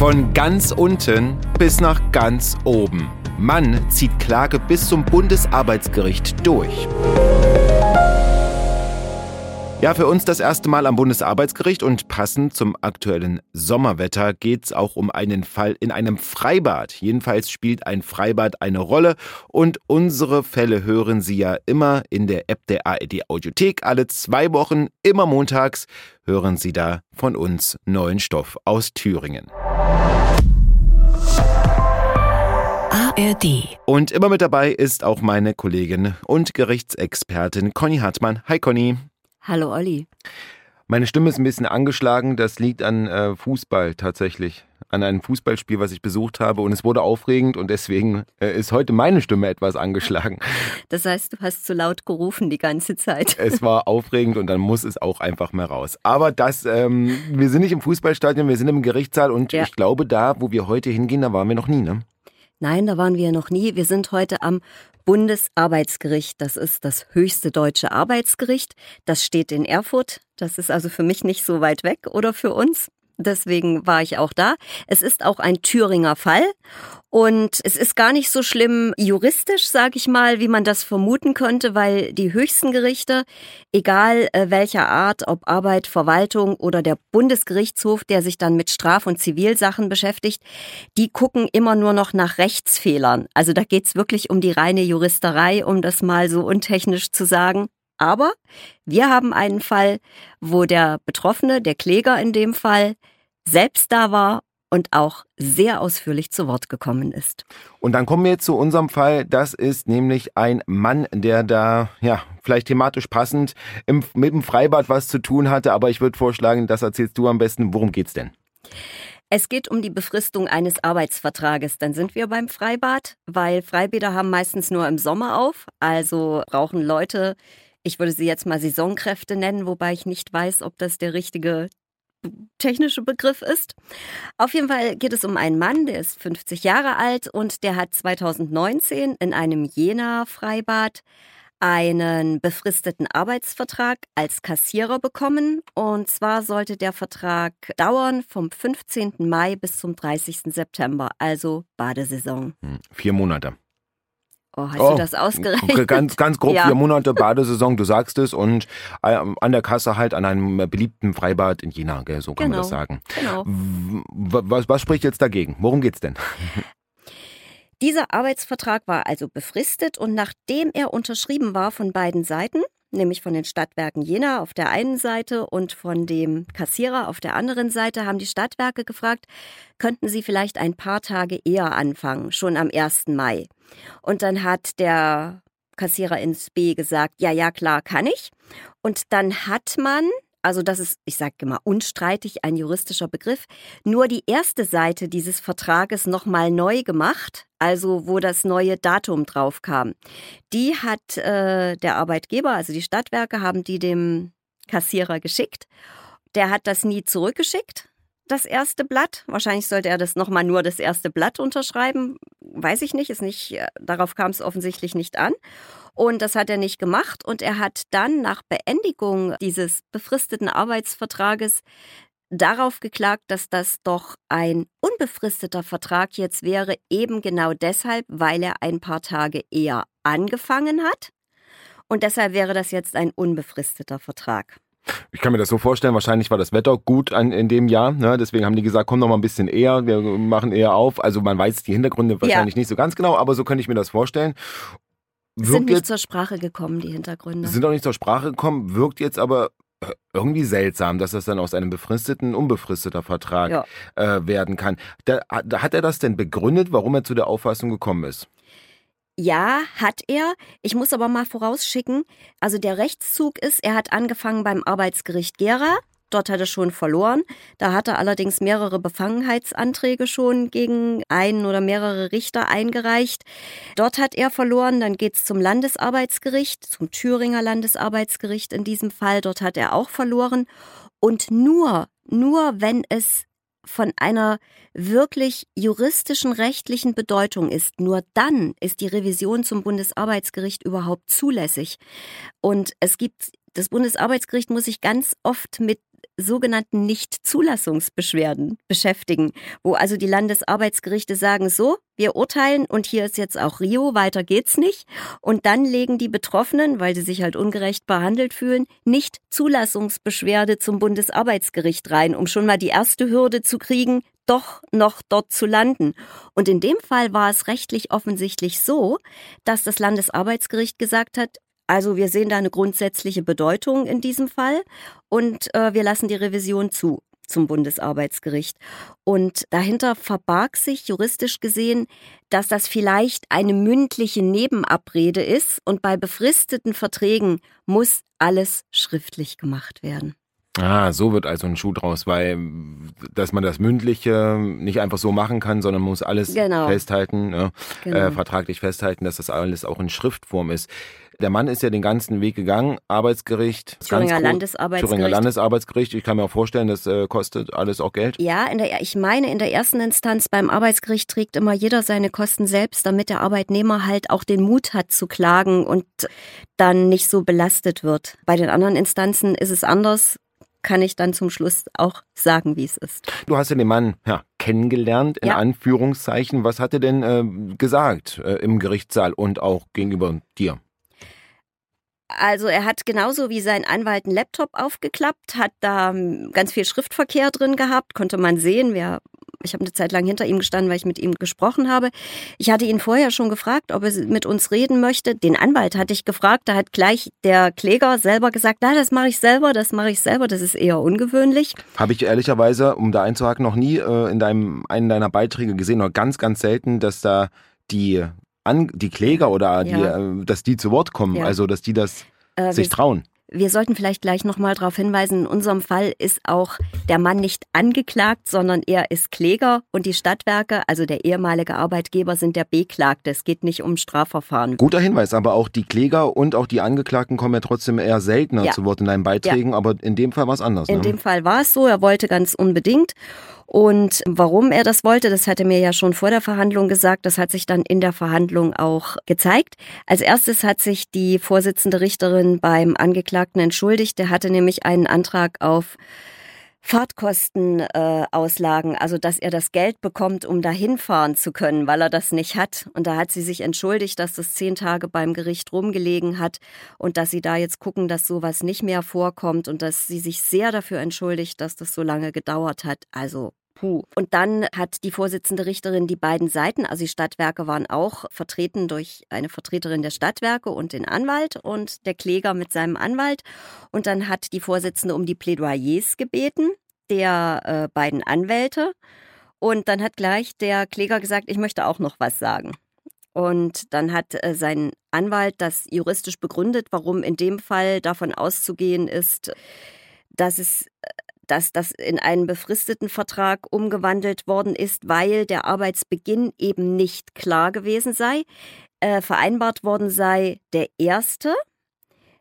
Von ganz unten bis nach ganz oben. Mann zieht Klage bis zum Bundesarbeitsgericht durch. Ja, für uns das erste Mal am Bundesarbeitsgericht und passend zum aktuellen Sommerwetter geht es auch um einen Fall in einem Freibad. Jedenfalls spielt ein Freibad eine Rolle und unsere Fälle hören Sie ja immer in der App der ARD Audiothek. Alle zwei Wochen, immer montags, hören Sie da von uns neuen Stoff aus Thüringen. ARD. Und immer mit dabei ist auch meine Kollegin und Gerichtsexpertin Conny Hartmann. Hi Conny. Hallo Olli. Meine Stimme ist ein bisschen angeschlagen. Das liegt an äh, Fußball tatsächlich. An einem Fußballspiel, was ich besucht habe. Und es wurde aufregend und deswegen äh, ist heute meine Stimme etwas angeschlagen. Das heißt, du hast zu laut gerufen die ganze Zeit. Es war aufregend und dann muss es auch einfach mal raus. Aber das, ähm, wir sind nicht im Fußballstadion, wir sind im Gerichtssaal und Ja. ich glaube, da, wo wir heute hingehen, da waren wir noch nie, ne? Nein, da waren wir noch nie. Wir sind heute am Bundesarbeitsgericht. Das ist das höchste deutsche Arbeitsgericht. Das steht in Erfurt. Das ist also für mich nicht so weit weg oder für uns. Deswegen war ich auch da. Es ist auch ein Thüringer Fall und es ist gar nicht so schlimm juristisch, sage ich mal, wie man das vermuten könnte, weil die höchsten Gerichte, egal äh, welcher Art, ob Arbeit, Verwaltung oder der Bundesgerichtshof, der sich dann mit Straf- und Zivilsachen beschäftigt, die gucken immer nur noch nach Rechtsfehlern. Also da geht's wirklich um die reine Juristerei, um das mal so untechnisch zu sagen. Aber wir haben einen Fall, wo der Betroffene, der Kläger in dem Fall, selbst da war und auch sehr ausführlich zu Wort gekommen ist. Und dann kommen wir jetzt zu unserem Fall. Das ist nämlich ein Mann, der da, ja, vielleicht thematisch passend im, mit dem Freibad was zu tun hatte. Aber ich würde vorschlagen, das erzählst du am besten. Worum geht's denn? Es geht um die Befristung eines Arbeitsvertrages. Dann sind wir beim Freibad, weil Freibäder haben meistens nur im Sommer auf. Also brauchen Leute, ich würde sie jetzt mal Saisonkräfte nennen, wobei ich nicht weiß, ob das der richtige technische Begriff ist. Auf jeden Fall geht es um einen Mann, der ist 50 Jahre alt und der hat 2019 in einem Jena-Freibad einen befristeten Arbeitsvertrag als Kassierer bekommen. Und zwar sollte der Vertrag dauern vom 15. Mai bis zum 30. September, also Badesaison. Hm, vier Monate. Oh, hast Oh, du das ausgerechnet? Ganz, ganz grob Ja. vier Monate Badesaison, du sagst es. Und äh, an der Kasse halt an einem beliebten Freibad in Jena, gell, so kann man Genau. das sagen. Genau. Was, was spricht jetzt dagegen? Worum geht's denn? Dieser Arbeitsvertrag war also befristet und nachdem er unterschrieben war von beiden Seiten, nämlich von den Stadtwerken Jena auf der einen Seite und von dem Kassierer auf der anderen Seite, haben die Stadtwerke gefragt, könnten sie vielleicht ein paar Tage eher anfangen, schon am 1. Mai. Und dann hat der Kassierer ins B gesagt, ja, ja, klar, kann ich. Und dann hat man, also das ist, ich sage immer, unstreitig ein juristischer Begriff, nur die erste Seite dieses Vertrages nochmal neu gemacht, also wo das neue Datum drauf kam. Die hat äh, der Arbeitgeber, also die Stadtwerke, haben die dem Kassierer geschickt. Der hat das nie zurückgeschickt, das erste Blatt. Wahrscheinlich sollte er das nochmal nur das erste Blatt unterschreiben. Weiß ich nicht, ist nicht, äh, darauf kam es offensichtlich nicht an. Und das hat er nicht gemacht. Und er hat dann nach Beendigung dieses befristeten Arbeitsvertrages darauf geklagt, dass das doch ein unbefristeter Vertrag jetzt wäre, eben genau deshalb, weil er ein paar Tage eher angefangen hat. Und deshalb wäre das jetzt ein unbefristeter Vertrag. Ich kann mir das so vorstellen, wahrscheinlich war das Wetter gut an, in dem Jahr. Ne? Deswegen haben die gesagt, komm noch mal ein bisschen eher, wir machen eher auf. Also man weiß die Hintergründe wahrscheinlich nicht so ganz genau, aber so könnte ich mir das vorstellen. Sind Wirkt nicht jetzt, zur Sprache gekommen, die Hintergründe. sind auch nicht zur Sprache gekommen, wirkt jetzt aber äh, irgendwie seltsam, dass das dann aus einem befristeten, unbefristeter Vertrag Ja. äh, werden kann. Da, da, hat er das denn begründet, warum er zu der Auffassung gekommen ist? Ja, hat er. Ich muss aber mal vorausschicken, also der Rechtszug ist, er hat angefangen beim Arbeitsgericht Gera. Dort hat er schon verloren. Da hat er allerdings mehrere Befangenheitsanträge schon gegen einen oder mehrere Richter eingereicht. Dort hat er verloren. Dann geht's zum Landesarbeitsgericht, zum Thüringer Landesarbeitsgericht in diesem Fall. Dort hat er auch verloren. Und nur, nur wenn es von einer wirklich juristischen, rechtlichen Bedeutung ist, nur dann ist die Revision zum Bundesarbeitsgericht überhaupt zulässig. Und es gibt, das Bundesarbeitsgericht muss sich ganz oft mit sogenannten Nichtzulassungsbeschwerden beschäftigen, wo also die Landesarbeitsgerichte sagen, so, wir urteilen und hier ist jetzt auch Rio, weiter geht's nicht. Und dann legen die Betroffenen, weil sie sich halt ungerecht behandelt fühlen, Nichtzulassungsbeschwerde zum Bundesarbeitsgericht rein, um schon mal die erste Hürde zu kriegen, doch noch dort zu landen. Und in dem Fall war es rechtlich offensichtlich so, dass das Landesarbeitsgericht gesagt hat, also wir sehen da eine grundsätzliche Bedeutung in diesem Fall und äh, wir lassen die Revision zu zum Bundesarbeitsgericht. Und dahinter verbarg sich juristisch gesehen, dass das vielleicht eine mündliche Nebenabrede ist und bei befristeten Verträgen muss alles schriftlich gemacht werden. Ah, so wird also ein Schuh draus, weil dass man das Mündliche nicht einfach so machen kann, sondern muss alles genau. festhalten, ja, genau. äh, vertraglich festhalten, dass das alles auch in Schriftform ist. Der Mann ist ja den ganzen Weg gegangen, Arbeitsgericht, Thüringer Landesarbeitsgericht. Thüringer Landesarbeitsgericht. Ich kann mir auch vorstellen, das äh, kostet alles auch Geld. Ja, in der, ich meine, in der ersten Instanz beim Arbeitsgericht trägt immer jeder seine Kosten selbst, damit der Arbeitnehmer halt auch den Mut hat zu klagen und dann nicht so belastet wird. Bei den anderen Instanzen ist es anders kann ich dann zum Schluss auch sagen, wie es ist. Du hast ja den Mann ja, kennengelernt, in ja. Anführungszeichen. Was hat er denn äh, gesagt äh, im Gerichtssaal und auch gegenüber dir? Also er hat genauso wie sein Anwalt einen Laptop aufgeklappt, hat da ähm, ganz viel Schriftverkehr drin gehabt, konnte man sehen. Wir ich habe eine Zeit lang hinter ihm gestanden, weil ich mit ihm gesprochen habe. Ich hatte ihn vorher schon gefragt, ob er mit uns reden möchte. Den Anwalt hatte ich gefragt, da hat gleich der Kläger selber gesagt, na, das mache ich selber, das mache ich selber, das ist eher ungewöhnlich. Habe ich ehrlicherweise, um da einzuhaken, noch nie äh, in deinem einen deiner Beiträge gesehen, oder ganz, ganz selten, dass da die an, die Kläger oder die, ja. äh, dass die zu Wort kommen, ja. also dass die das äh, sich trauen. Wir sollten vielleicht gleich nochmal darauf hinweisen, in unserem Fall ist auch der Mann nicht angeklagt, sondern er ist Kläger und die Stadtwerke, also der ehemalige Arbeitgeber, sind der Beklagte. Es geht nicht um Strafverfahren. Guter Hinweis, aber auch die Kläger und auch die Angeklagten kommen ja trotzdem eher seltener ja. zu Wort in deinen Beiträgen, ja. aber in dem Fall war es anders. In ne? dem Fall war es so, er wollte ganz unbedingt. Und warum er das wollte, das hatte mir ja schon vor der Verhandlung gesagt, das hat sich dann in der Verhandlung auch gezeigt. Als erstes hat sich die Vorsitzende Richterin beim Angeklagten entschuldigt. Der hatte nämlich einen Antrag auf Fahrtkostenauslagen, äh, also dass er das Geld bekommt, um dahin fahren zu können, weil er das nicht hat. Und da hat sie sich entschuldigt, dass das zehn Tage beim Gericht rumgelegen hat und dass sie da jetzt gucken, dass sowas nicht mehr vorkommt und dass sie sich sehr dafür entschuldigt, dass das so lange gedauert hat. Also Puh. Und dann hat die Vorsitzende Richterin die beiden Seiten, also die Stadtwerke waren auch vertreten durch eine Vertreterin der Stadtwerke und den Anwalt und der Kläger mit seinem Anwalt. Und dann hat die Vorsitzende um die Plädoyers gebeten, der äh, beiden Anwälte. Und dann hat gleich der Kläger gesagt, ich möchte auch noch was sagen. Und dann hat äh, sein Anwalt das juristisch begründet, warum in dem Fall davon auszugehen ist, dass es äh, dass das in einen befristeten Vertrag umgewandelt worden ist, weil der Arbeitsbeginn eben nicht klar gewesen sei. Äh, vereinbart worden sei der erste.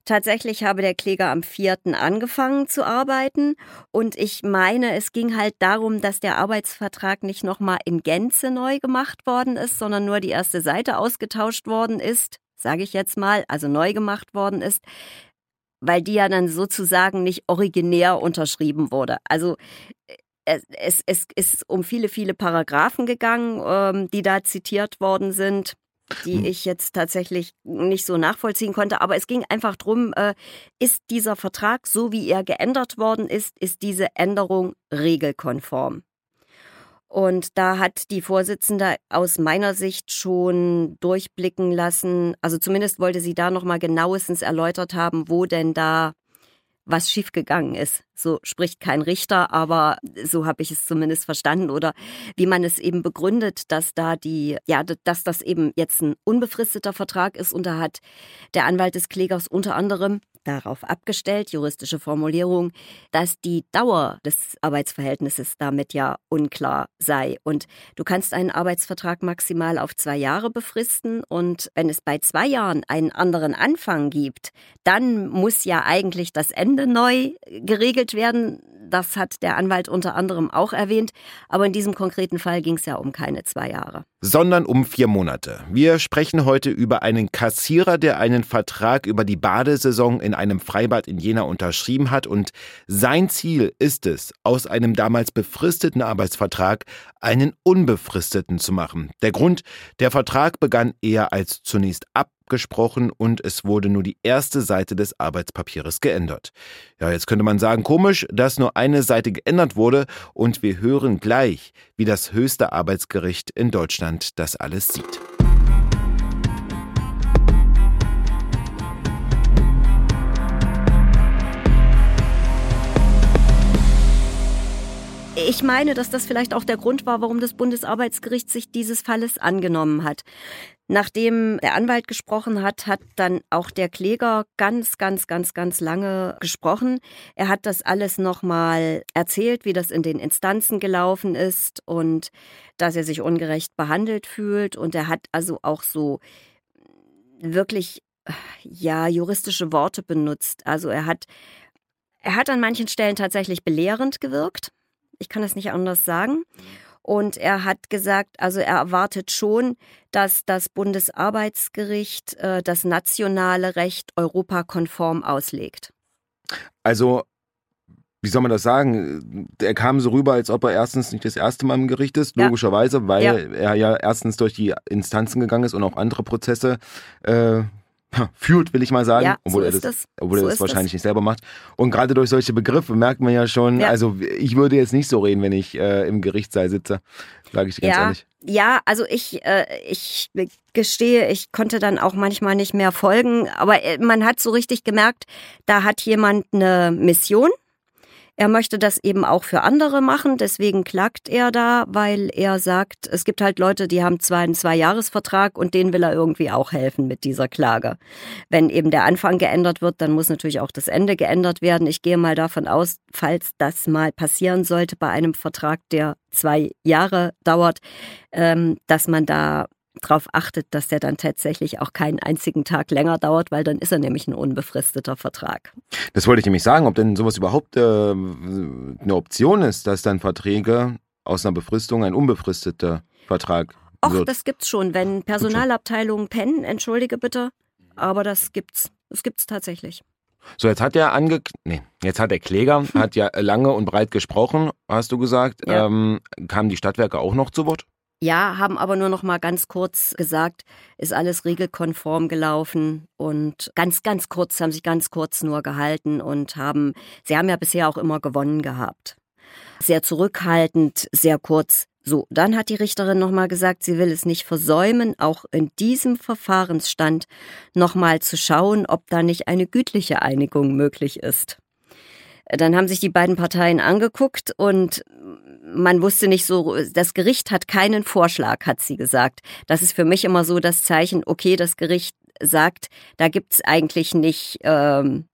Tatsächlich habe der Kläger am vierten angefangen zu arbeiten und ich meine, es ging halt darum, dass der Arbeitsvertrag nicht nochmal in Gänze neu gemacht worden ist, sondern nur die erste Seite ausgetauscht worden ist, sage ich jetzt mal, also neu gemacht worden ist weil die ja dann sozusagen nicht originär unterschrieben wurde. Also äh, es, es, es ist um viele, viele Paragraphen gegangen, ähm, die da zitiert worden sind die hm. ich jetzt tatsächlich nicht so nachvollziehen konnte. Aber es ging einfach darum, äh, ist dieser Vertrag, so wie er geändert worden ist, ist diese Änderung regelkonform? Und da hat die Vorsitzende aus meiner Sicht schon durchblicken lassen, also zumindest wollte sie da nochmal genauestens erläutert haben, wo denn da was schiefgegangen ist. So spricht kein Richter, aber so habe ich es zumindest verstanden oder wie man es eben begründet, dass da die, ja, dass das eben jetzt ein unbefristeter Vertrag ist und da hat der Anwalt des Klägers unter anderem darauf abgestellt, juristische Formulierung, dass die Dauer des Arbeitsverhältnisses damit ja unklar sei. Und du kannst einen Arbeitsvertrag maximal auf zwei Jahre befristen und wenn es bei zwei Jahren einen anderen Anfang gibt, dann muss ja eigentlich das Ende neu geregelt werden. Das hat der Anwalt unter anderem auch erwähnt. Aber in diesem konkreten Fall ging es ja um keine zwei Jahre. Sondern um vier Monate. Wir sprechen heute über einen Kassierer, der einen Vertrag über die Badesaison in einem Freibad in Jena unterschrieben hat. Und sein Ziel ist es, aus einem damals befristeten Arbeitsvertrag einen unbefristeten zu machen. Der Grund, der Vertrag begann eher als zunächst ab abgesprochen und es wurde nur die erste Seite des Arbeitspapieres geändert. Ja, jetzt könnte man sagen, komisch, dass nur eine Seite geändert wurde und wir hören gleich, wie das höchste Arbeitsgericht in Deutschland das alles sieht. Ich meine, dass das vielleicht auch der Grund war, warum das Bundesarbeitsgericht sich dieses Falles angenommen hat. Nachdem der Anwalt gesprochen hat, hat dann auch der Kläger ganz, ganz, ganz, ganz lange gesprochen. Er hat das alles nochmal erzählt, wie das in den Instanzen gelaufen ist und dass er sich ungerecht behandelt fühlt. Und er hat also auch so wirklich, ja, juristische Worte benutzt. Also er hat, er hat an manchen Stellen tatsächlich belehrend gewirkt. Ich kann es nicht anders sagen. Und er hat gesagt, also er erwartet schon, dass das Bundesarbeitsgericht äh, das nationale Recht europakonform auslegt. Also wie soll man das sagen? Er kam so rüber, als ob er erstens nicht das erste Mal im Gericht ist, ja. logischerweise, weil ja. er ja erstens durch die Instanzen gegangen ist und auch andere Prozesse äh, führt, will ich mal sagen, ja, obwohl so er das, das. Obwohl so er das wahrscheinlich das. nicht selber macht. Und gerade durch solche Begriffe merkt man ja schon, ja. also ich würde jetzt nicht so reden, wenn ich äh, im Gerichtssaal sitze, sage ich dir ganz ja. ehrlich. Ja, also ich, äh, ich gestehe, ich konnte dann auch manchmal nicht mehr folgen, aber äh, man hat so richtig gemerkt, da hat jemand eine Mission er möchte das eben auch für andere machen, deswegen klagt er da, weil er sagt, es gibt halt Leute, die haben zwar einen Zwei-Jahres-Vertrag und denen will er irgendwie auch helfen mit dieser Klage. Wenn eben der Anfang geändert wird, dann muss natürlich auch das Ende geändert werden. Ich gehe mal davon aus, falls das mal passieren sollte bei einem Vertrag, der zwei Jahre dauert, ähm, dass man da darauf achtet, dass der dann tatsächlich auch keinen einzigen Tag länger dauert, weil dann ist er nämlich ein unbefristeter Vertrag. Das wollte ich nämlich sagen, ob denn sowas überhaupt äh, eine Option ist, dass dann Verträge aus einer Befristung ein unbefristeter Vertrag Och, wird. das gibt's schon, wenn Personalabteilungen pennen, entschuldige bitte, aber das gibt's. Das gibt's tatsächlich. So, jetzt hat der ange nee, jetzt hat der Kläger hat ja lange und breit gesprochen, hast du gesagt. Ja. Ähm, kamen die Stadtwerke auch noch zu Wort? Ja, haben aber nur noch mal ganz kurz gesagt, ist alles regelkonform gelaufen und ganz, ganz kurz, haben sich ganz kurz nur gehalten und haben, sie haben ja bisher auch immer gewonnen gehabt. Sehr zurückhaltend, sehr kurz. So, dann hat die Richterin nochmal gesagt, sie will es nicht versäumen, auch in diesem Verfahrensstand nochmal zu schauen, ob da nicht eine gütliche Einigung möglich ist. Dann haben sich die beiden Parteien angeguckt und man wusste nicht so, das Gericht hat keinen Vorschlag, hat sie gesagt. Das ist für mich immer so das Zeichen, okay, das Gericht sagt, da gibt's eigentlich nicht ähm,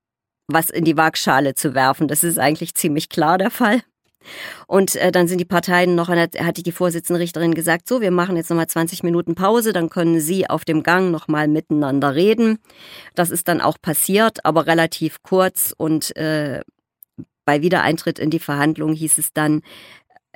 was in die Waagschale zu werfen. Das ist eigentlich ziemlich klar der Fall. Und äh, dann sind die Parteien noch, hatte die Vorsitzende Richterin gesagt, so, wir machen jetzt nochmal 20 Minuten Pause, dann können Sie auf dem Gang nochmal miteinander reden. Das ist dann auch passiert, aber relativ kurz und äh, bei Wiedereintritt in die Verhandlung hieß es dann,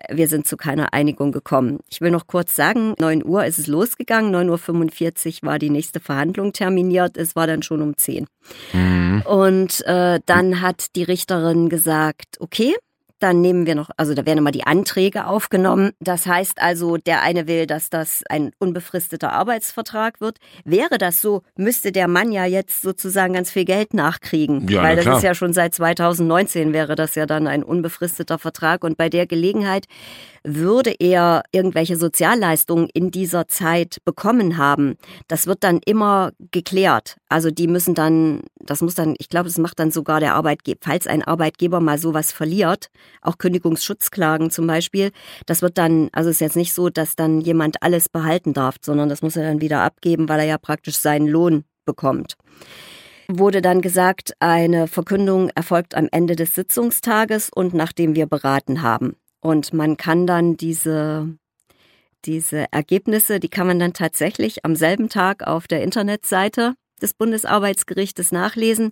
wir sind zu keiner Einigung gekommen. Ich will noch kurz sagen, 9 Uhr ist es losgegangen, 9.45 Uhr war die nächste Verhandlung terminiert, es war dann schon um 10. Mhm. Und äh, dann hat die Richterin gesagt, okay, dann nehmen wir noch, also da werden immer die Anträge aufgenommen. Das heißt also, der eine will, dass das ein unbefristeter Arbeitsvertrag wird. Wäre das so, müsste der Mann ja jetzt sozusagen ganz viel Geld nachkriegen. Ja, weil das klar. ist ja schon seit 2019 wäre das ja dann ein unbefristeter Vertrag. Und bei der Gelegenheit würde er irgendwelche Sozialleistungen in dieser Zeit bekommen haben. Das wird dann immer geklärt. Also die müssen dann, das muss dann, ich glaube, das macht dann sogar der Arbeitgeber, falls ein Arbeitgeber mal sowas verliert, auch Kündigungsschutzklagen zum Beispiel, das wird dann, also es ist jetzt nicht so, dass dann jemand alles behalten darf, sondern das muss er dann wieder abgeben, weil er ja praktisch seinen Lohn bekommt wurde dann gesagt, eine Verkündung erfolgt am Ende des Sitzungstages und nachdem wir beraten haben. Und man kann dann diese, diese Ergebnisse, die kann man dann tatsächlich am selben Tag auf der Internetseite des Bundesarbeitsgerichtes nachlesen.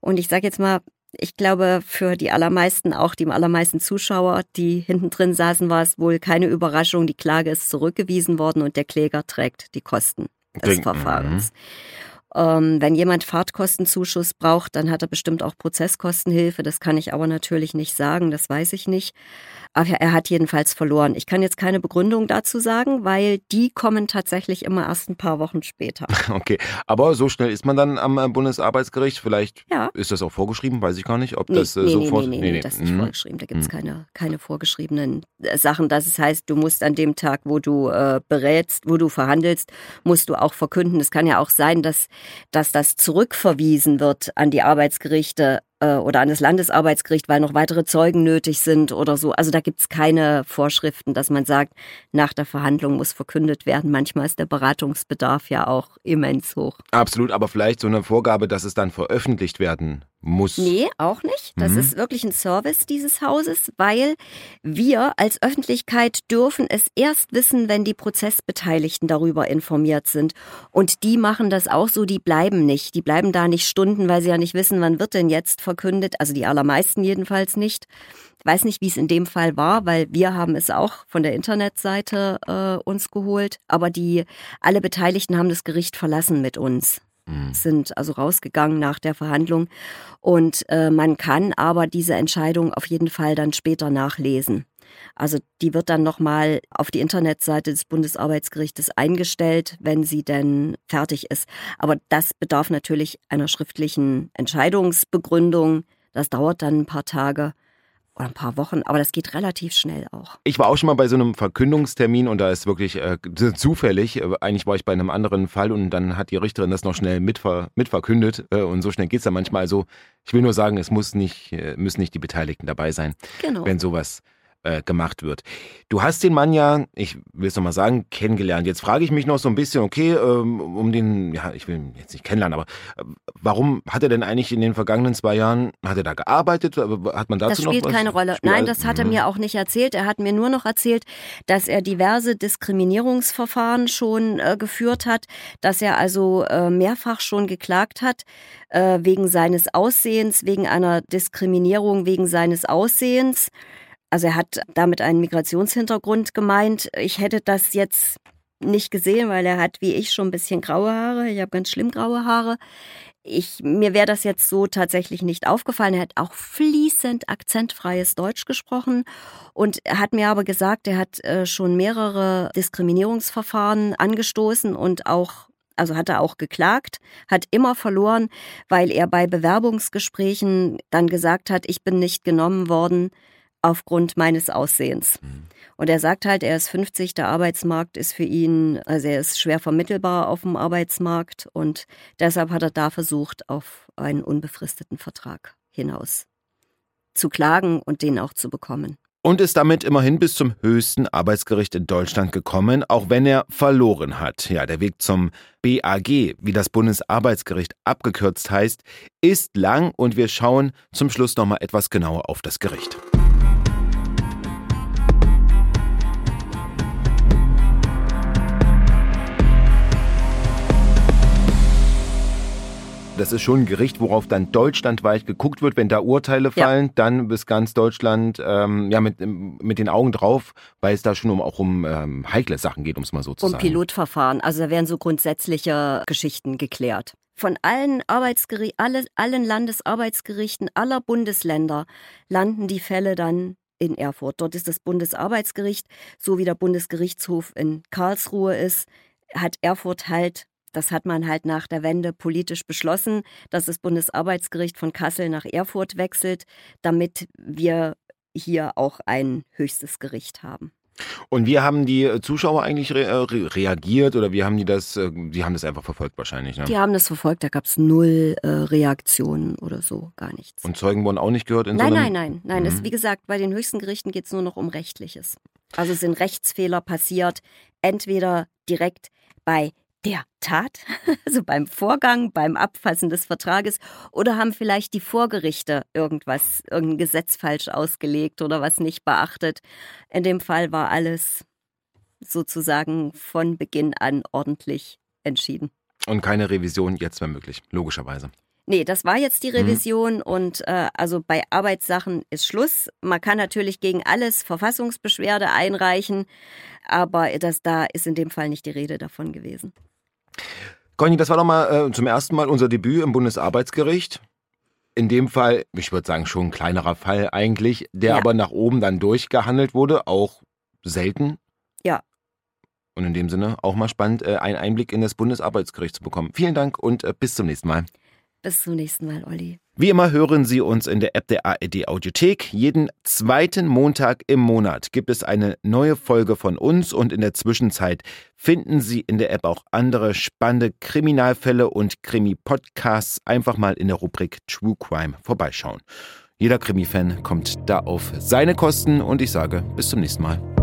Und ich sage jetzt mal, Ich glaube, für die allermeisten, auch die allermeisten Zuschauer, die hinten drin saßen, war es wohl keine Überraschung. Die Klage ist zurückgewiesen worden und der Kläger trägt die Kosten des Denk- Verfahrens. Ähm, wenn jemand Fahrtkostenzuschuss braucht, dann hat er bestimmt auch Prozesskostenhilfe. Das kann ich aber natürlich nicht sagen, das weiß ich nicht. Aber er hat jedenfalls verloren. Ich kann jetzt keine Begründung dazu sagen, weil die kommen tatsächlich immer erst ein paar Wochen später. Okay, aber so schnell ist man dann am äh, Bundesarbeitsgericht. Vielleicht Ja. ist das auch vorgeschrieben, weiß ich gar nicht, ob Nee, das äh, nee, nee, sofort. nee, nee, nee, das ist nicht Mhm. vorgeschrieben. Da gibt es Mhm. keine, keine vorgeschriebenen äh, Sachen. Das heißt, du musst an dem Tag, wo du äh, berätst, wo du verhandelst, musst du auch verkünden. Es kann ja auch sein, dass, dass das zurückverwiesen wird an die Arbeitsgerichte äh, oder an das Landesarbeitsgericht, weil noch weitere Zeugen nötig sind oder so. Also da gibt es keine Vorschriften, dass man sagt, nach der Verhandlung muss verkündet werden. Manchmal ist der Beratungsbedarf ja auch immens hoch. Absolut, aber vielleicht so eine Vorgabe, dass es dann veröffentlicht werden muss. Nee, auch nicht. Das Mhm. ist wirklich ein Service dieses Hauses, weil wir als Öffentlichkeit dürfen es erst wissen, wenn die Prozessbeteiligten darüber informiert sind. Und die machen das auch so, die bleiben nicht. Die bleiben da nicht Stunden, weil sie ja nicht wissen, wann wird denn jetzt verkündet. Also die allermeisten jedenfalls nicht. Ich weiß nicht, wie es in dem Fall war, weil wir haben es auch von der Internetseite äh, uns geholt. Aber die alle Beteiligten haben das Gericht verlassen mit uns Mhm. sind also rausgegangen nach der Verhandlung. Und äh, man kann aber diese Entscheidung auf jeden Fall dann später nachlesen. Also die wird dann nochmal auf die Internetseite des Bundesarbeitsgerichtes eingestellt, wenn sie denn fertig ist. Aber das bedarf natürlich einer schriftlichen Entscheidungsbegründung. Das dauert dann ein paar Tage oder ein paar Wochen, aber das geht relativ schnell auch. Ich war auch schon mal bei so einem Verkündungstermin und da ist wirklich äh, zufällig, äh, eigentlich war ich bei einem anderen Fall und dann hat die Richterin das noch schnell mitver mitverkündet äh, und so schnell geht's dann manchmal. Also ich will nur sagen, es muss nicht, äh, müssen nicht die Beteiligten dabei sein, Genau. wenn sowas äh, gemacht wird. Du hast den Mann ja, ich will es nochmal sagen, kennengelernt. Jetzt frage ich mich noch so ein bisschen, okay, ähm, um den, ja, ich will ihn jetzt nicht kennenlernen, aber äh, warum hat er denn eigentlich in den vergangenen zwei Jahren, hat er da gearbeitet? Äh, Hat man dazu Das noch spielt was? keine Rolle. Spielt Nein, das hat er Mhm. mir auch nicht erzählt. Er hat mir nur noch erzählt, dass er diverse Diskriminierungsverfahren schon äh, geführt hat, dass er also äh, mehrfach schon geklagt hat äh, wegen seines Aussehens, wegen einer Diskriminierung wegen seines Aussehens. Also er hat damit einen Migrationshintergrund gemeint. Ich hätte das jetzt nicht gesehen, weil er hat wie ich schon ein bisschen graue Haare. Ich habe ganz schlimm graue Haare. Ich, mir wäre das jetzt so tatsächlich nicht aufgefallen. Er hat auch fließend akzentfreies Deutsch gesprochen und hat mir aber gesagt, er hat äh, schon mehrere Diskriminierungsverfahren angestoßen und auch also hat er auch geklagt, hat immer verloren, weil er bei Bewerbungsgesprächen dann gesagt hat, ich bin nicht genommen worden aufgrund meines Aussehens. Mhm. Und er sagt halt, er ist 50, der Arbeitsmarkt ist für ihn, also er ist schwer vermittelbar auf dem Arbeitsmarkt und deshalb hat er da versucht, auf einen unbefristeten Vertrag hinaus zu klagen und den auch zu bekommen. und ist damit immerhin bis zum höchsten Arbeitsgericht in Deutschland gekommen, auch wenn er verloren hat. Ja, der Weg zum BAG, wie das Bundesarbeitsgericht abgekürzt heißt, ist lang und wir schauen zum Schluss nochmal etwas genauer auf das Gericht. Das ist schon ein Gericht, worauf dann deutschlandweit geguckt wird. Wenn da Urteile Ja. fallen, dann bis ganz Deutschland ähm, ja, mit, mit den Augen drauf, weil es da schon um, auch um ähm, heikle Sachen geht, um es mal so zu Um sagen. Pilotverfahren, also da werden so grundsätzliche Geschichten geklärt. Von allen, Arbeitsgeri alle, allen Landesarbeitsgerichten aller Bundesländer landen die Fälle dann in Erfurt. Dort ist das Bundesarbeitsgericht, so wie der Bundesgerichtshof in Karlsruhe ist, hat Erfurt halt, das hat man halt nach der Wende politisch beschlossen, dass das Bundesarbeitsgericht von Kassel nach Erfurt wechselt, damit wir hier auch ein höchstes Gericht haben. Und wie haben die Zuschauer eigentlich re äh, re reagiert oder wie haben die das, äh, die haben das einfach verfolgt wahrscheinlich, ne? Die haben das verfolgt, da gab es null äh, Reaktionen oder so, gar nichts. Und Zeugen wurden auch nicht gehört in nein, so nein, einem... nein, nein. Das, Mhm. wie gesagt, bei den höchsten Gerichten geht es nur noch um Rechtliches. Also sind Rechtsfehler passiert, entweder direkt bei der Tat, also beim Vorgang, beim Abfassen des Vertrages, oder haben vielleicht die Vorgerichte irgendwas, irgendein Gesetz falsch ausgelegt oder was nicht beachtet. In dem Fall war alles sozusagen von Beginn an ordentlich entschieden. Und keine Revision jetzt mehr möglich, logischerweise. Nee, das war jetzt die mhm. Revision mhm. und äh, also bei Arbeitssachen ist Schluss. Man kann natürlich gegen alles Verfassungsbeschwerde einreichen, aber das, da ist in dem Fall nicht die Rede davon gewesen. Conny, das war doch mal äh, zum ersten Mal unser Debüt im Bundesarbeitsgericht. In dem Fall, ich würde sagen, schon ein kleinerer Fall eigentlich, der ja. aber nach oben dann durchgehandelt wurde, auch selten. Ja. Und in dem Sinne auch mal spannend, äh, einen Einblick in das Bundesarbeitsgericht zu bekommen. Vielen Dank und äh, bis zum nächsten Mal. Bis zum nächsten Mal, Olli. Wie immer hören Sie uns in der App der ARD Audiothek. Jeden zweiten Montag im Monat gibt es eine neue Folge von uns und in der Zwischenzeit finden Sie in der App auch andere spannende Kriminalfälle und Krimi-Podcasts. Einfach mal in der Rubrik True Crime vorbeischauen. Jeder Krimi-Fan kommt da auf seine Kosten und ich sage bis zum nächsten Mal.